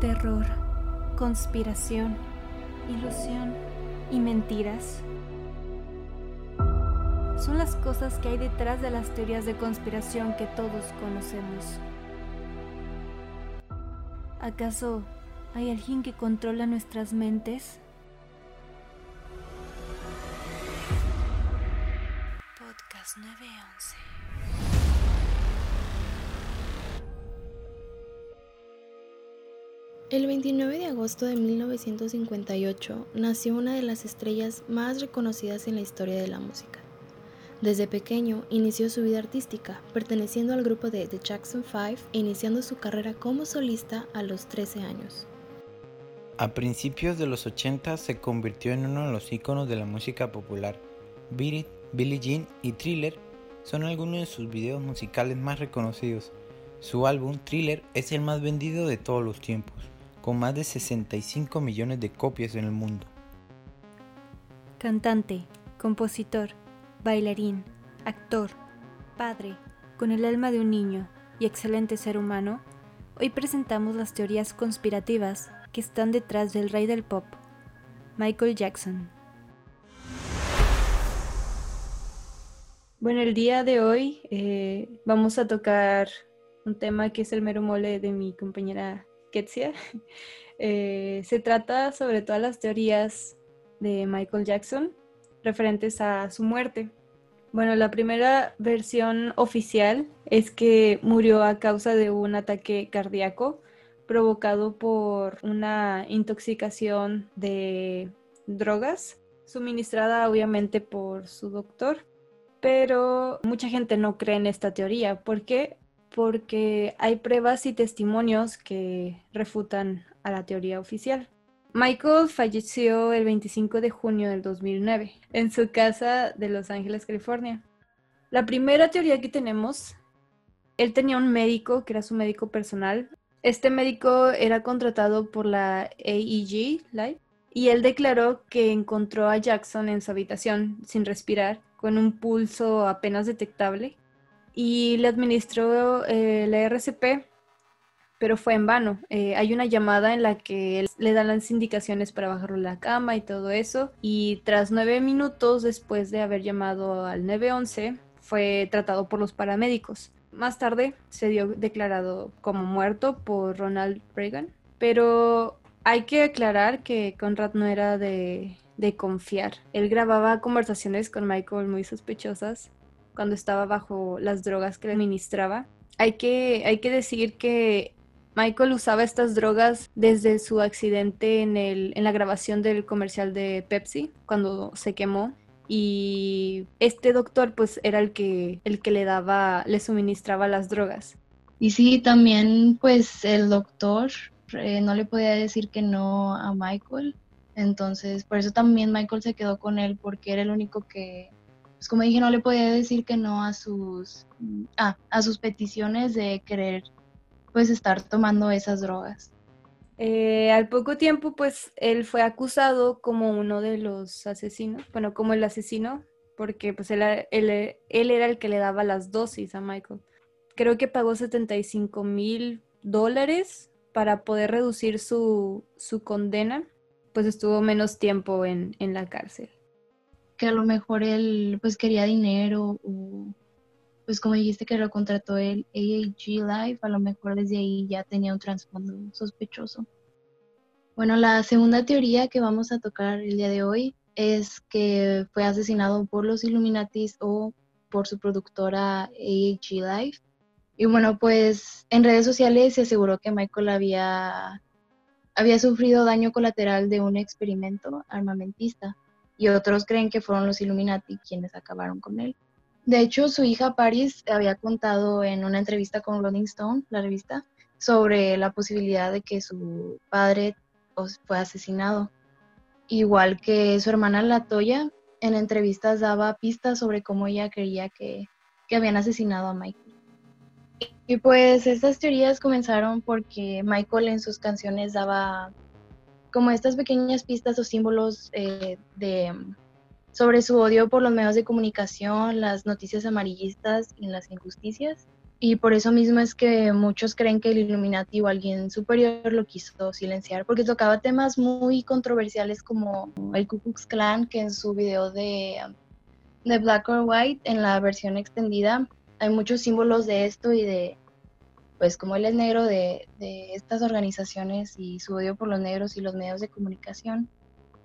Terror, conspiración, ilusión y mentiras. Son las cosas que hay detrás de las teorías de conspiración que todos conocemos. ¿Acaso hay alguien que controla nuestras mentes? El 29 de agosto de 1958 nació una de las estrellas más reconocidas en la historia de la música. Desde pequeño inició su vida artística, perteneciendo al grupo de The Jackson 5 e iniciando su carrera como solista a los 13 años. A principios de los 80 se convirtió en uno de los íconos de la música popular. Beat It, Billie Jean y Thriller son algunos de sus videos musicales más reconocidos. Su álbum Thriller es el más vendido de todos los tiempos con más de 65 millones de copias en el mundo. Cantante, compositor, bailarín, actor, padre, con el alma de un niño y excelente ser humano, hoy presentamos las teorías conspirativas que están detrás del rey del pop, Michael Jackson. Bueno, el día de hoy eh, vamos a tocar un tema que es el mero mole de mi compañera Ketsia. Eh, se trata sobre todas las teorías de Michael Jackson referentes a su muerte. Bueno, la primera versión oficial es que murió a causa de un ataque cardíaco provocado por una intoxicación de drogas suministrada obviamente por su doctor. Pero mucha gente no cree en esta teoría. ¿Por qué? Porque hay pruebas y testimonios que refutan a la teoría oficial. Michael falleció el 25 de junio del 2009 en su casa de Los Ángeles, California. La primera teoría que tenemos, él tenía un médico que era su médico personal. Este médico era contratado por la AEG Live y él declaró que encontró a Jackson en su habitación sin respirar, con un pulso apenas detectable y le administró eh, la RCP, pero fue en vano. Eh, hay una llamada en la que le dan las indicaciones para bajarlo de la cama y todo eso, y tras nueve minutos después de haber llamado al 911, fue tratado por los paramédicos. Más tarde se dio declarado como muerto por Ronald Reagan, pero hay que aclarar que Conrad no era de, de confiar. Él grababa conversaciones con Michael muy sospechosas cuando estaba bajo las drogas que le administraba. Hay que, hay que decir que Michael usaba estas drogas desde su accidente en, el, en la grabación del comercial de Pepsi, cuando se quemó. Y este doctor pues era el que, el que le daba, le suministraba las drogas. Y sí, también pues el doctor eh, no le podía decir que no a Michael. Entonces, por eso también Michael se quedó con él, porque era el único que pues como dije, no le podía decir que no a sus, ah, a sus peticiones de querer pues estar tomando esas drogas. Eh, al poco tiempo, pues él fue acusado como uno de los asesinos, bueno, como el asesino, porque pues él, él, era el que le daba las dosis a Michael. Creo que pagó 75 mil dólares para poder reducir su, su, condena, pues estuvo menos tiempo en, en la cárcel que a lo mejor él pues quería dinero o pues como dijiste que lo contrató el AAG Live, a lo mejor desde ahí ya tenía un trasfondo sospechoso. Bueno, la segunda teoría que vamos a tocar el día de hoy es que fue asesinado por los Illuminatis o por su productora AAG Live. Y bueno, pues en redes sociales se aseguró que Michael había, había sufrido daño colateral de un experimento armamentista y otros creen que fueron los Illuminati quienes acabaron con él. De hecho, su hija Paris había contado en una entrevista con Rolling Stone, la revista, sobre la posibilidad de que su padre pues, fue asesinado. Igual que su hermana Latoya, en entrevistas daba pistas sobre cómo ella creía que, que habían asesinado a Michael. Y pues estas teorías comenzaron porque Michael en sus canciones daba como estas pequeñas pistas o símbolos eh, de, sobre su odio por los medios de comunicación, las noticias amarillistas y las injusticias. Y por eso mismo es que muchos creen que el Illuminati o alguien superior lo quiso silenciar, porque tocaba temas muy controversiales como el Ku Klux Klan, que en su video de, de Black or White, en la versión extendida, hay muchos símbolos de esto y de, pues como él es negro, de, de estas organizaciones y su odio por los negros y los medios de comunicación.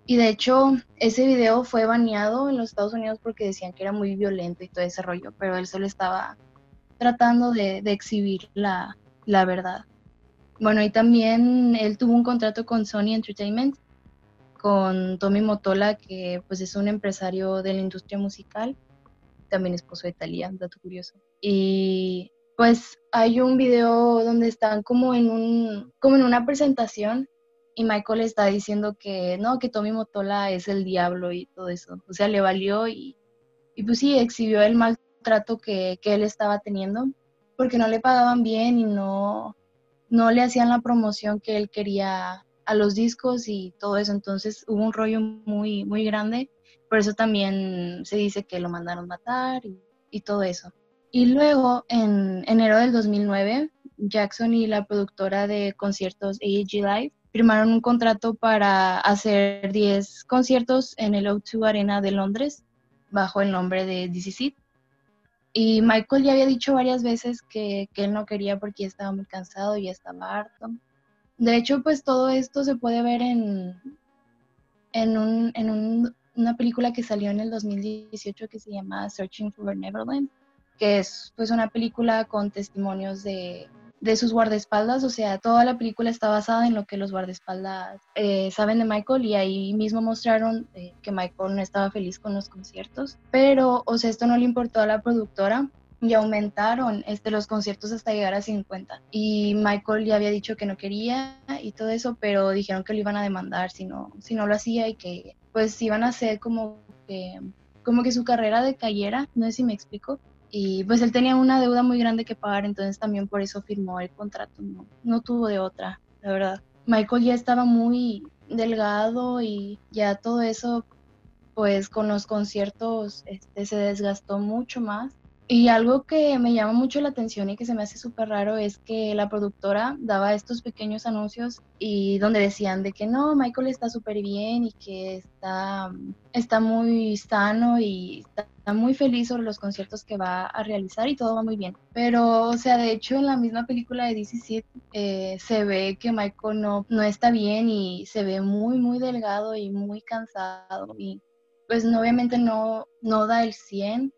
Y de hecho, ese video fue baneado en los Estados Unidos porque decían que era muy violento y todo ese rollo, pero él solo estaba tratando de, exhibir la, verdad. Bueno, y también él tuvo un contrato con Sony Entertainment, con Tommy Motola, que pues es un empresario de la industria musical, también esposo de Thalía, dato curioso. Y pues hay un video donde están como en un como en una presentación y Michael está diciendo que no, que Tommy Motola es el diablo y todo eso. O sea, le valió y, y pues sí, exhibió el mal trato que, él estaba teniendo, porque no le pagaban bien y no, no le hacían la promoción que él quería a los discos y todo eso. Entonces hubo un rollo muy, muy grande. Por eso también se dice que lo mandaron matar y, todo eso. Y luego, en enero del 2009, Jackson y la productora de conciertos AEG Live firmaron un contrato para hacer 10 conciertos en el O2 Arena de Londres bajo el nombre de DC y Michael ya había dicho varias veces que, él no quería porque ya estaba muy cansado y ya estaba harto. De hecho, pues todo esto se puede ver en, en, un, en una película que salió en el 2018 que se llama Searching for Neverland, que es pues una película con testimonios de, de sus guardaespaldas, o sea, toda la película está basada en lo que los guardaespaldas eh, saben de Michael y ahí mismo mostraron eh, que Michael no estaba feliz con los conciertos, pero, o sea, esto no le importó a la productora y aumentaron este, los conciertos hasta llegar a 50. Y Michael ya había dicho que no quería y todo eso, pero dijeron que lo iban a demandar si no, si no lo hacía y que pues iban a hacer como que, como que su carrera decayera, no sé si me explico y pues él tenía una deuda muy grande que pagar, entonces también por eso firmó el contrato, no, no tuvo de otra, la verdad. Michael ya estaba muy delgado y ya todo eso, pues con los conciertos este, se desgastó mucho más y algo que me llama mucho la atención y que se me hace súper raro es que la productora daba estos pequeños anuncios y donde decían de que no, Michael está súper bien y que está, está muy sano y está muy feliz sobre los conciertos que va a realizar y todo va muy bien. Pero, o sea, de hecho en la misma película de DC eh, se ve que Michael no, no está bien y se ve muy, muy delgado y muy cansado y pues obviamente no, no da el 100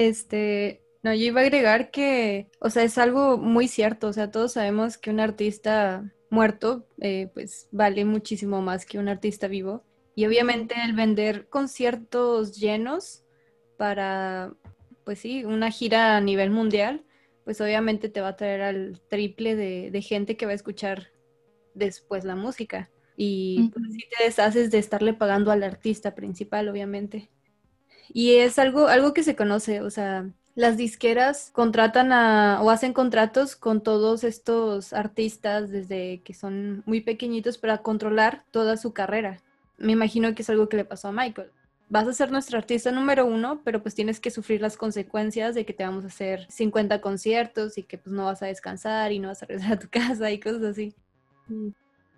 este, no, yo iba a agregar que, o sea, es algo muy cierto, o sea, todos sabemos que un artista muerto, eh, pues vale muchísimo más que un artista vivo. Y obviamente el vender conciertos llenos para, pues sí, una gira a nivel mundial, pues obviamente te va a traer al triple de, gente que va a escuchar después la música. Y pues, si te deshaces de estarle pagando al artista principal, obviamente. Y es algo, algo que se conoce, o sea, las disqueras contratan a, o hacen contratos con todos estos artistas desde que son muy pequeñitos para controlar toda su carrera. Me imagino que es algo que le pasó a Michael. Vas a ser nuestro artista número uno, pero pues tienes que sufrir las consecuencias de que te vamos a hacer 50 conciertos y que pues no vas a descansar y no vas a regresar a tu casa y cosas así.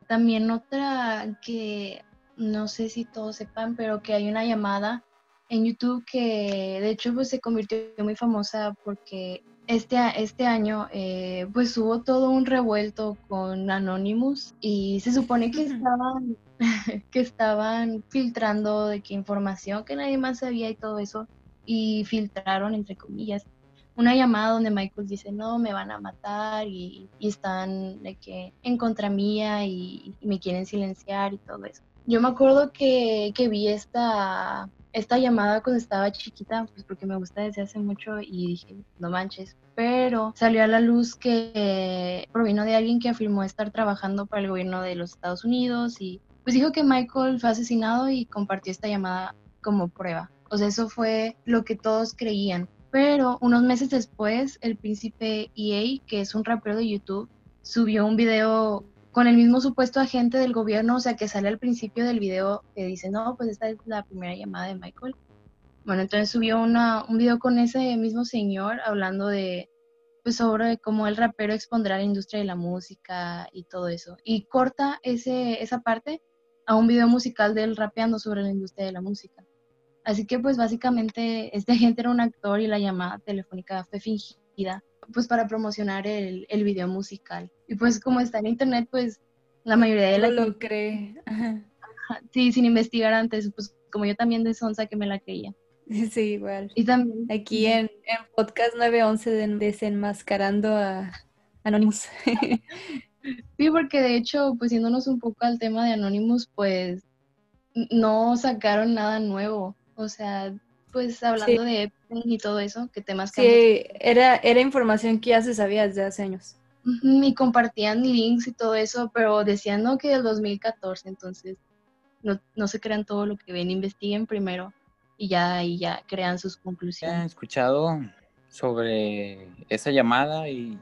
También otra que no sé si todos sepan, pero que hay una llamada en YouTube que de hecho pues se convirtió muy famosa porque este, este año eh, pues hubo todo un revuelto con Anonymous y se supone que estaban, que estaban filtrando de qué información que nadie más sabía y todo eso y filtraron entre comillas una llamada donde Michael dice no me van a matar y, están de que en contra mía y, y, me quieren silenciar y todo eso. Yo me acuerdo que, que vi esta esta llamada cuando estaba chiquita, pues porque me gusta desde hace mucho y dije, no manches, pero salió a la luz que provino de alguien que afirmó estar trabajando para el gobierno de los Estados Unidos y pues dijo que Michael fue asesinado y compartió esta llamada como prueba. O sea, eso fue lo que todos creían. Pero unos meses después, el príncipe EA, que es un rapero de YouTube, subió un video con el mismo supuesto agente del gobierno, o sea, que sale al principio del video que dice, no, pues esta es la primera llamada de Michael. Bueno, entonces subió una, un video con ese mismo señor hablando de, pues sobre cómo el rapero expondrá la industria de la música y todo eso. Y corta ese, esa parte a un video musical de él rapeando sobre la industria de la música. Así que pues básicamente este gente era un actor y la llamada telefónica fue fingida pues para promocionar el, el video musical. Y pues como está en internet pues la mayoría de la lo cree. Sí, sin investigar antes, pues como yo también de Sonsa que me la creía. Sí, igual. Y también aquí en, en Podcast 911 desenmascarando a Anonymous. Sí, porque de hecho, pues yéndonos un poco al tema de Anonymous, pues no sacaron nada nuevo. O sea, pues hablando de Epstein y todo eso, que temas que... Sí, era, era información que ya se sabía desde hace años. Y compartían links y todo eso, pero decían no que el 2014, entonces no, no se crean todo lo que ven, investiguen primero y ya ahí ya crean sus conclusiones. He escuchado sobre esa llamada y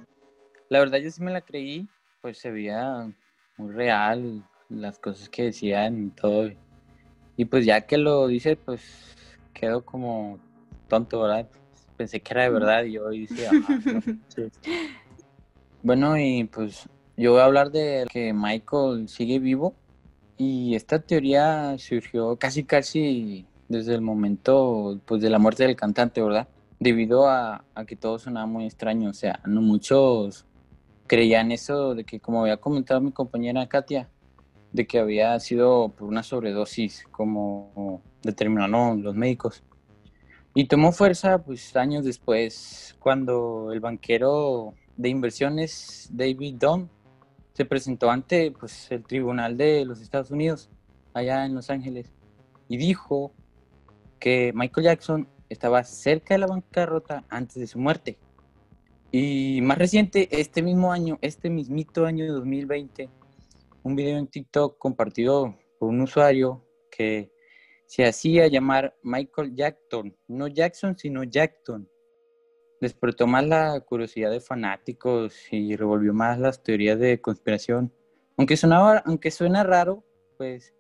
la verdad yo sí me la creí, pues se veía muy real las cosas que decían y todo. Y pues ya que lo dice, pues quedo como tonto, ¿verdad? Pensé que era de verdad y yo decía, Bueno, y pues yo voy a hablar de que Michael sigue vivo y esta teoría surgió casi casi desde el momento pues de la muerte del cantante, ¿verdad? Debido a, a que todo sonaba muy extraño, o sea, no muchos creían eso de que como había comentado mi compañera Katia, de que había sido por una sobredosis, como determinaron los médicos. Y tomó fuerza pues años después, cuando el banquero de inversiones David Dunn se presentó ante pues, el Tribunal de los Estados Unidos, allá en Los Ángeles, y dijo que Michael Jackson estaba cerca de la bancarrota antes de su muerte. Y más reciente, este mismo año, este mismito año de 2020, un video en TikTok compartido por un usuario que se hacía llamar Michael Jackson, no Jackson, sino Jackson. Despertó más la curiosidad de fanáticos y revolvió más las teorías de conspiración. Aunque, aunque suena raro, pues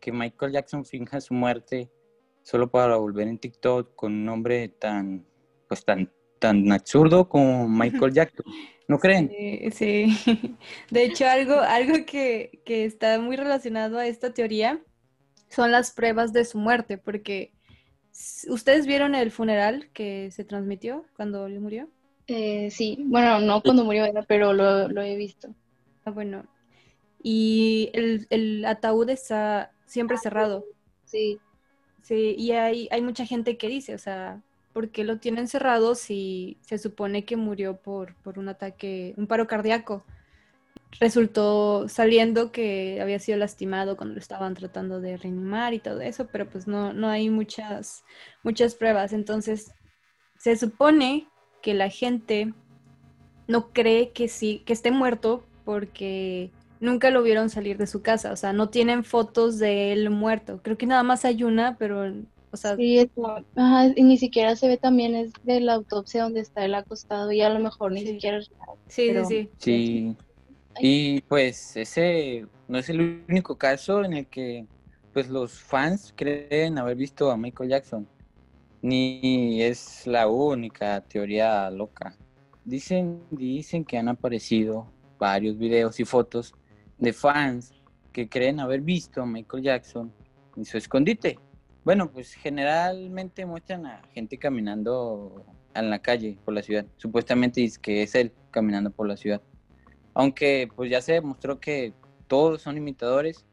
que Michael Jackson finja su muerte solo para volver en TikTok con un nombre tan, pues tan, tan absurdo como Michael Jackson. ¿No creen? Sí, De hecho, algo, algo que, que está muy relacionado a esta teoría son las pruebas de su muerte, porque ¿ustedes vieron el funeral que se transmitió cuando él murió? Eh, sí, bueno, no cuando murió, pero lo, lo he visto. Ah, bueno. Y el, el ataúd está siempre cerrado. Sí. Sí, y hay, hay mucha gente que dice, o sea, ¿por qué lo tienen cerrado si se supone que murió por, por un ataque, un paro cardíaco? Resultó saliendo que había sido lastimado cuando lo estaban tratando de reanimar y todo eso, pero pues no, no hay muchas, muchas pruebas. Entonces, se supone que la gente no cree que sí, que esté muerto porque nunca lo vieron salir de su casa, o sea, no tienen fotos de él muerto. Creo que nada más hay una, pero, o sea... Sí, y ni siquiera se ve también es de la autopsia donde está él acostado y a lo mejor ni siquiera... Sí, sí, sí. Sí, y pues ese no es el único caso en el que pues los fans creen haber visto a Michael Jackson, ni es la única teoría loca. Dicen, dicen que han aparecido varios videos y fotos de fans que creen haber visto a Michael Jackson en su escondite. Bueno, pues generalmente muestran a gente caminando en la calle por la ciudad. Supuestamente dice que es él caminando por la ciudad. Aunque pues ya se demostró que todos son imitadores,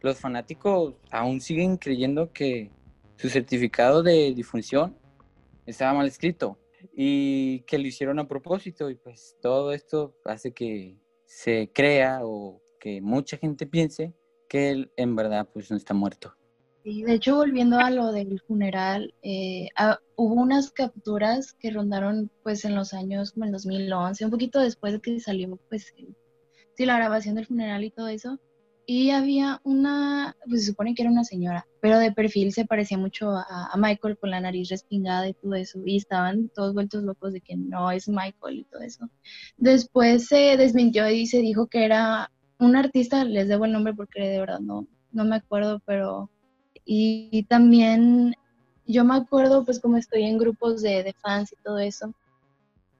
los fanáticos aún siguen creyendo que su certificado de difunción estaba mal escrito y que lo hicieron a propósito y pues todo esto hace que se crea o que mucha gente piense que él en verdad pues no está muerto. Sí, de hecho, volviendo a lo del funeral, eh, ah, hubo unas capturas que rondaron pues en los años como el 2011, un poquito después de que salió pues sí, la grabación del funeral y todo eso. Y había una, pues se supone que era una señora, pero de perfil se parecía mucho a, a Michael con la nariz respingada y todo eso. Y estaban todos vueltos locos de que no es Michael y todo eso. Después se desmintió y se dijo que era un artista, les debo el nombre porque de verdad no, no me acuerdo, pero... Y, también yo me acuerdo, pues como estoy en grupos de, de fans y todo eso,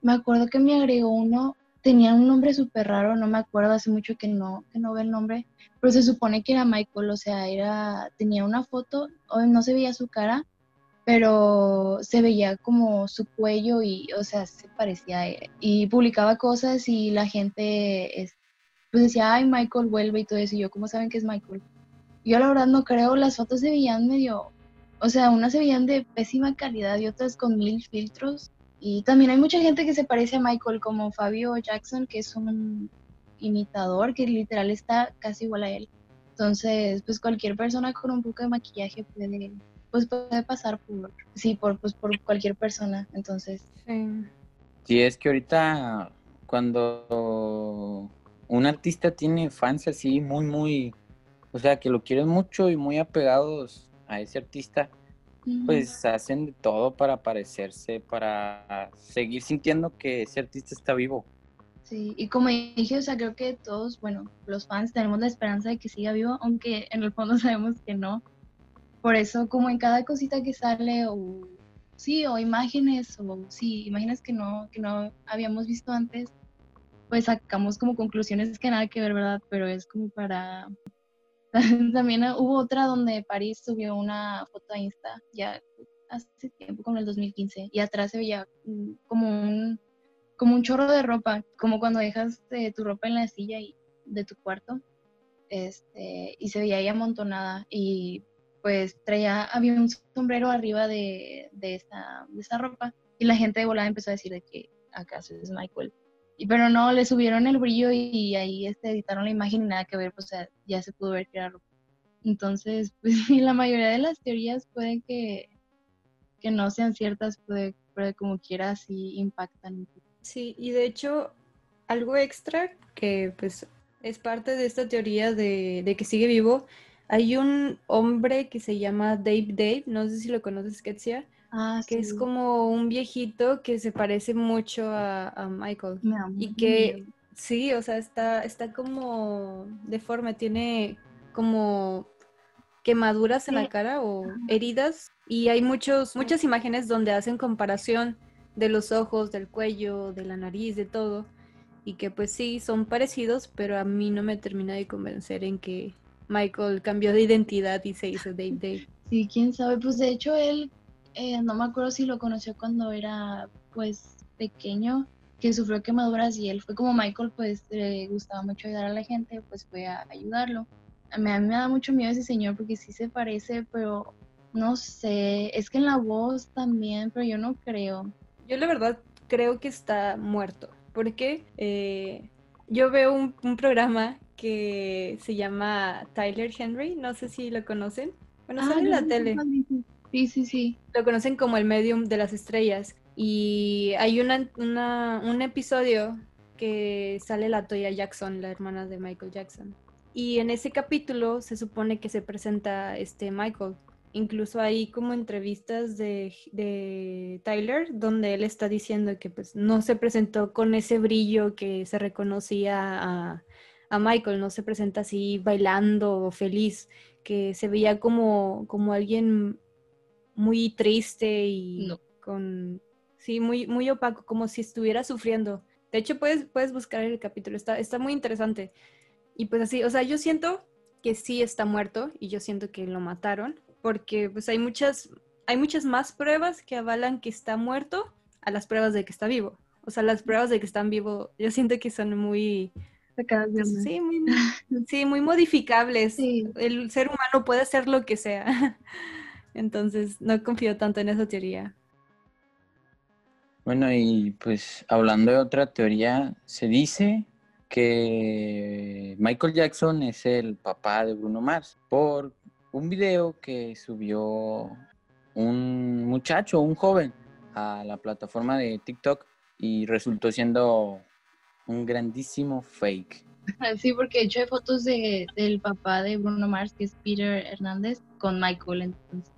me acuerdo que me agregó uno, tenía un nombre súper raro, no me acuerdo, hace mucho que no, que no ve el nombre, pero se supone que era Michael, o sea, era, tenía una foto, no se veía su cara, pero se veía como su cuello y, o sea, se parecía a él. Y publicaba cosas y la gente pues decía, ay, Michael vuelve y todo eso. Y yo, ¿cómo saben que es Michael? Yo la verdad no creo, las fotos se veían medio, o sea, unas se veían de pésima calidad y otras con mil filtros. Y también hay mucha gente que se parece a Michael, como Fabio Jackson, que es un imitador que literal está casi igual a él. Entonces, pues cualquier persona con un poco de maquillaje puede, pues puede pasar por, sí, por, pues, por cualquier persona. Entonces. Sí. sí, es que ahorita cuando un artista tiene fans así muy, muy, o sea, que lo quieren mucho y muy apegados a ese artista, pues hacen de todo para parecerse, para seguir sintiendo que ese artista está vivo. Sí, y como dije, o sea, creo que todos, bueno, los fans tenemos la esperanza de que siga vivo, aunque en el fondo sabemos que no. Por eso, como en cada cosita que sale, o sí, o imágenes, o sí, imágenes que no, que no habíamos visto antes, pues sacamos como conclusiones que nada que ver, ¿verdad? Pero es como para... También hubo otra donde París subió una foto a Insta, ya hace tiempo, como en el 2015, y atrás se veía mm, como un, como un chorro de ropa, como cuando dejas eh, tu ropa en la silla y, de tu cuarto, este, y se veía ahí amontonada, y pues traía, había un sombrero arriba de, de, esa, de esa ropa, y la gente de volada empezó a decir de que acaso es Michael pero no, le subieron el brillo y, ahí este, editaron la imagen y nada que ver, pues ya se pudo ver que era ropa. Entonces, pues la mayoría de las teorías pueden que, que no sean ciertas, puede, puede como quiera sí impactan. Sí, y de hecho, algo extra que pues es parte de esta teoría de, de que sigue vivo, hay un hombre que se llama Dave Dave, no sé si lo conoces, Ketsia, Ah, que es como un viejito que se parece mucho a, Michael. y que sí, o sea, está, está como deforme, tiene como quemaduras en la cara o heridas. Y hay muchos, muchas imágenes donde hacen comparación de los ojos, del cuello, de la nariz, de todo. Y que pues sí, son parecidos, pero a mí no me termina de convencer en que Michael cambió de identidad y se hizo Dave Dave. Sí, quién sabe, pues de hecho él eh, no me acuerdo si lo conoció cuando era pues pequeño, que sufrió quemaduras y él fue como Michael, pues le gustaba mucho ayudar a la gente, pues fue a ayudarlo. A mí, me da mucho miedo ese señor porque sí se parece, pero no sé, es que en la voz también, pero yo no creo. Yo la verdad creo que está muerto, porque eh, yo veo un, un, programa que se llama Tyler Henry, no sé si lo conocen. Bueno, sale en la tele. Sí, sí, sí. Lo conocen como el medium de las estrellas. Y hay una, un episodio que sale la Toya Jackson, la hermana de Michael Jackson. Y en ese capítulo se supone que se presenta este Michael. Incluso hay como entrevistas de, de, Tyler donde él está diciendo que pues no se presentó con ese brillo que se reconocía a, a Michael, no se presenta así bailando o feliz, que se veía como, como alguien muy triste y con, sí, muy, muy opaco, como si estuviera sufriendo. De hecho, puedes, puedes buscar el capítulo, está, está muy interesante. Y pues así, o sea, yo siento que sí está muerto y yo siento que lo mataron, porque pues hay muchas, hay muchas más pruebas que avalan que está muerto a las pruebas de que está vivo. O sea, las pruebas de que están vivo, yo siento que son muy... Sí muy, sí, muy modificables. El ser humano puede hacer lo que sea. Entonces no confío tanto en esa teoría. Bueno, y pues hablando de otra teoría, se dice que Michael Jackson es el papá de Bruno Mars por un video que subió un muchacho, un joven, a la plataforma de TikTok y resultó siendo un grandísimo fake. Sí, porque he hecho fotos de, del papá de Bruno Mars, que es Peter Hernández, con Michael. Entonces,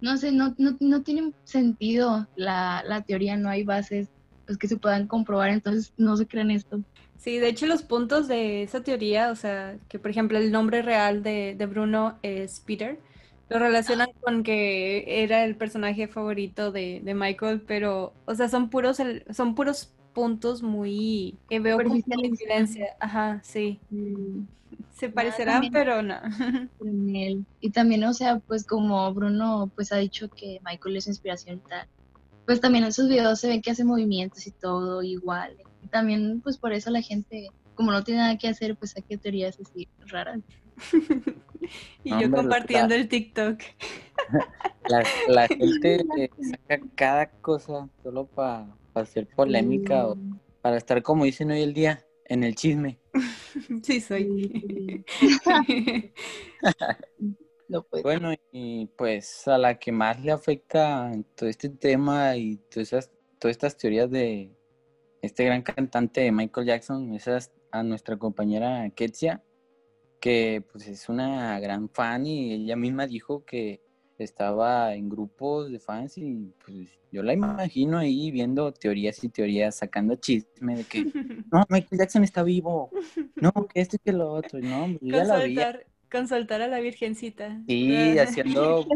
no, sé, no, no, no, tiene sentido la, la, teoría, no hay bases pues, que se puedan comprobar, entonces no se creen esto. Sí, de hecho los puntos de esa teoría, o sea, que por ejemplo el nombre real de, de Bruno es Peter, lo relacionan con que era el personaje favorito de, de Michael, pero, o sea, son puros, son puros puntos muy que veo como coincidencia. Ajá, sí. Mm. Se parecerán, pero no. Y también, o sea, pues como Bruno pues ha dicho que Michael es su inspiración y tal, pues también en sus videos se ven que hace movimientos y todo igual. Y también pues por eso la gente, como no tiene nada que hacer, pues saque teorías así raras. y yo compartiendo el TikTok. La, gente saca cada cosa solo para hacer polémica o para estar, como dicen hoy el día, en el chisme. Sí, soy. Bueno, y pues a la que más le afecta todo este tema y todas, esas, todas estas teorías de este gran cantante Michael Jackson es a nuestra compañera Ketsia, que pues es una gran fan y ella misma dijo que estaba en grupos de fans y pues yo la imagino ahí viendo teorías y teorías, sacando chisme de que no, Michael Jackson está vivo, no, que esto y que lo otro, no, ya la vi. Consultar a la virgencita. Sí, haciendo,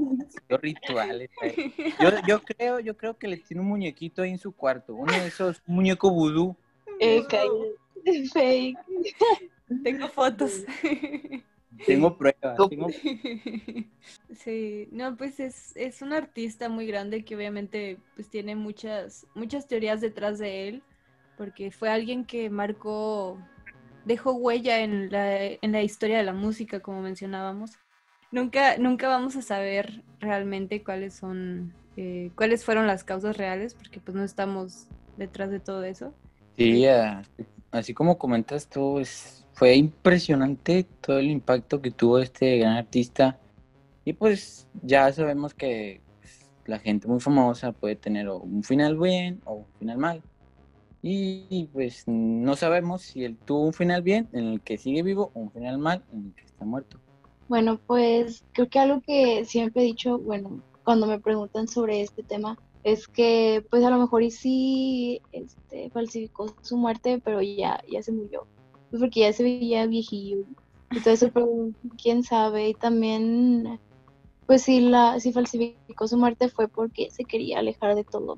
rituales. Yo, yo creo, yo creo que le tiene un muñequito ahí en su cuarto, uno de esos, un muñeco vudú. Eh, fake. Tengo fotos. Tengo pruebas. Sí, no, pues es, es un artista muy grande que obviamente pues tiene muchas, muchas teorías detrás de él, porque fue alguien que marcó, dejó huella en la, en la historia de la música, como mencionábamos. Nunca, nunca vamos a saber realmente cuáles son, eh, cuáles fueron las causas reales, porque pues no estamos detrás de todo eso. Sí, así como comentas tú, es fue impresionante todo el impacto que tuvo este gran artista. Y pues ya sabemos que pues, la gente muy famosa puede tener un final bien o un final mal. Y pues no sabemos si él tuvo un final bien en el que sigue vivo o un final mal en el que está muerto. Bueno, pues creo que algo que siempre he dicho, bueno, cuando me preguntan sobre este tema, es que pues a lo mejor y sí este, falsificó su muerte, pero ya, ya se murió. Pues, porque ya se veía viejillo eso, pero quién sabe. Y también, pues si, la, si falsificó su muerte fue porque se quería alejar de todo,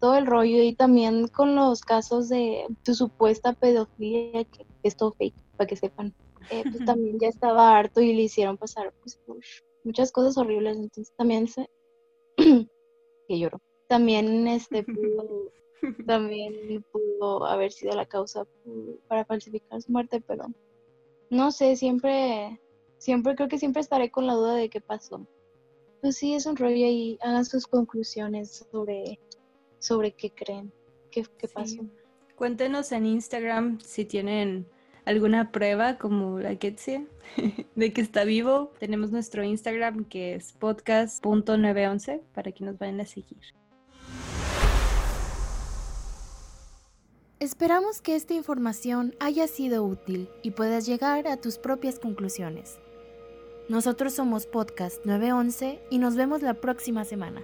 todo el rollo. Y también con los casos de su supuesta pedofilia, que es todo fake, para que sepan. Eh, pues también ya estaba harto y le hicieron pasar pues, muchas cosas horribles. Entonces también se... que lloró. También este pudo también pudo haber sido la causa para falsificar su muerte, pero no sé, siempre, siempre creo que siempre estaré con la duda de qué pasó. Pues sí, es un rollo y hagan sus conclusiones sobre, sobre qué creen, qué, pasó. Cuéntenos en Instagram si tienen alguna prueba como la Ketsia de que está vivo. Tenemos nuestro Instagram que es podcast.911 para que nos vayan a seguir. Esperamos que esta información haya sido útil y puedas llegar a tus propias conclusiones. Nosotros somos Podcast 911 y nos vemos la próxima semana.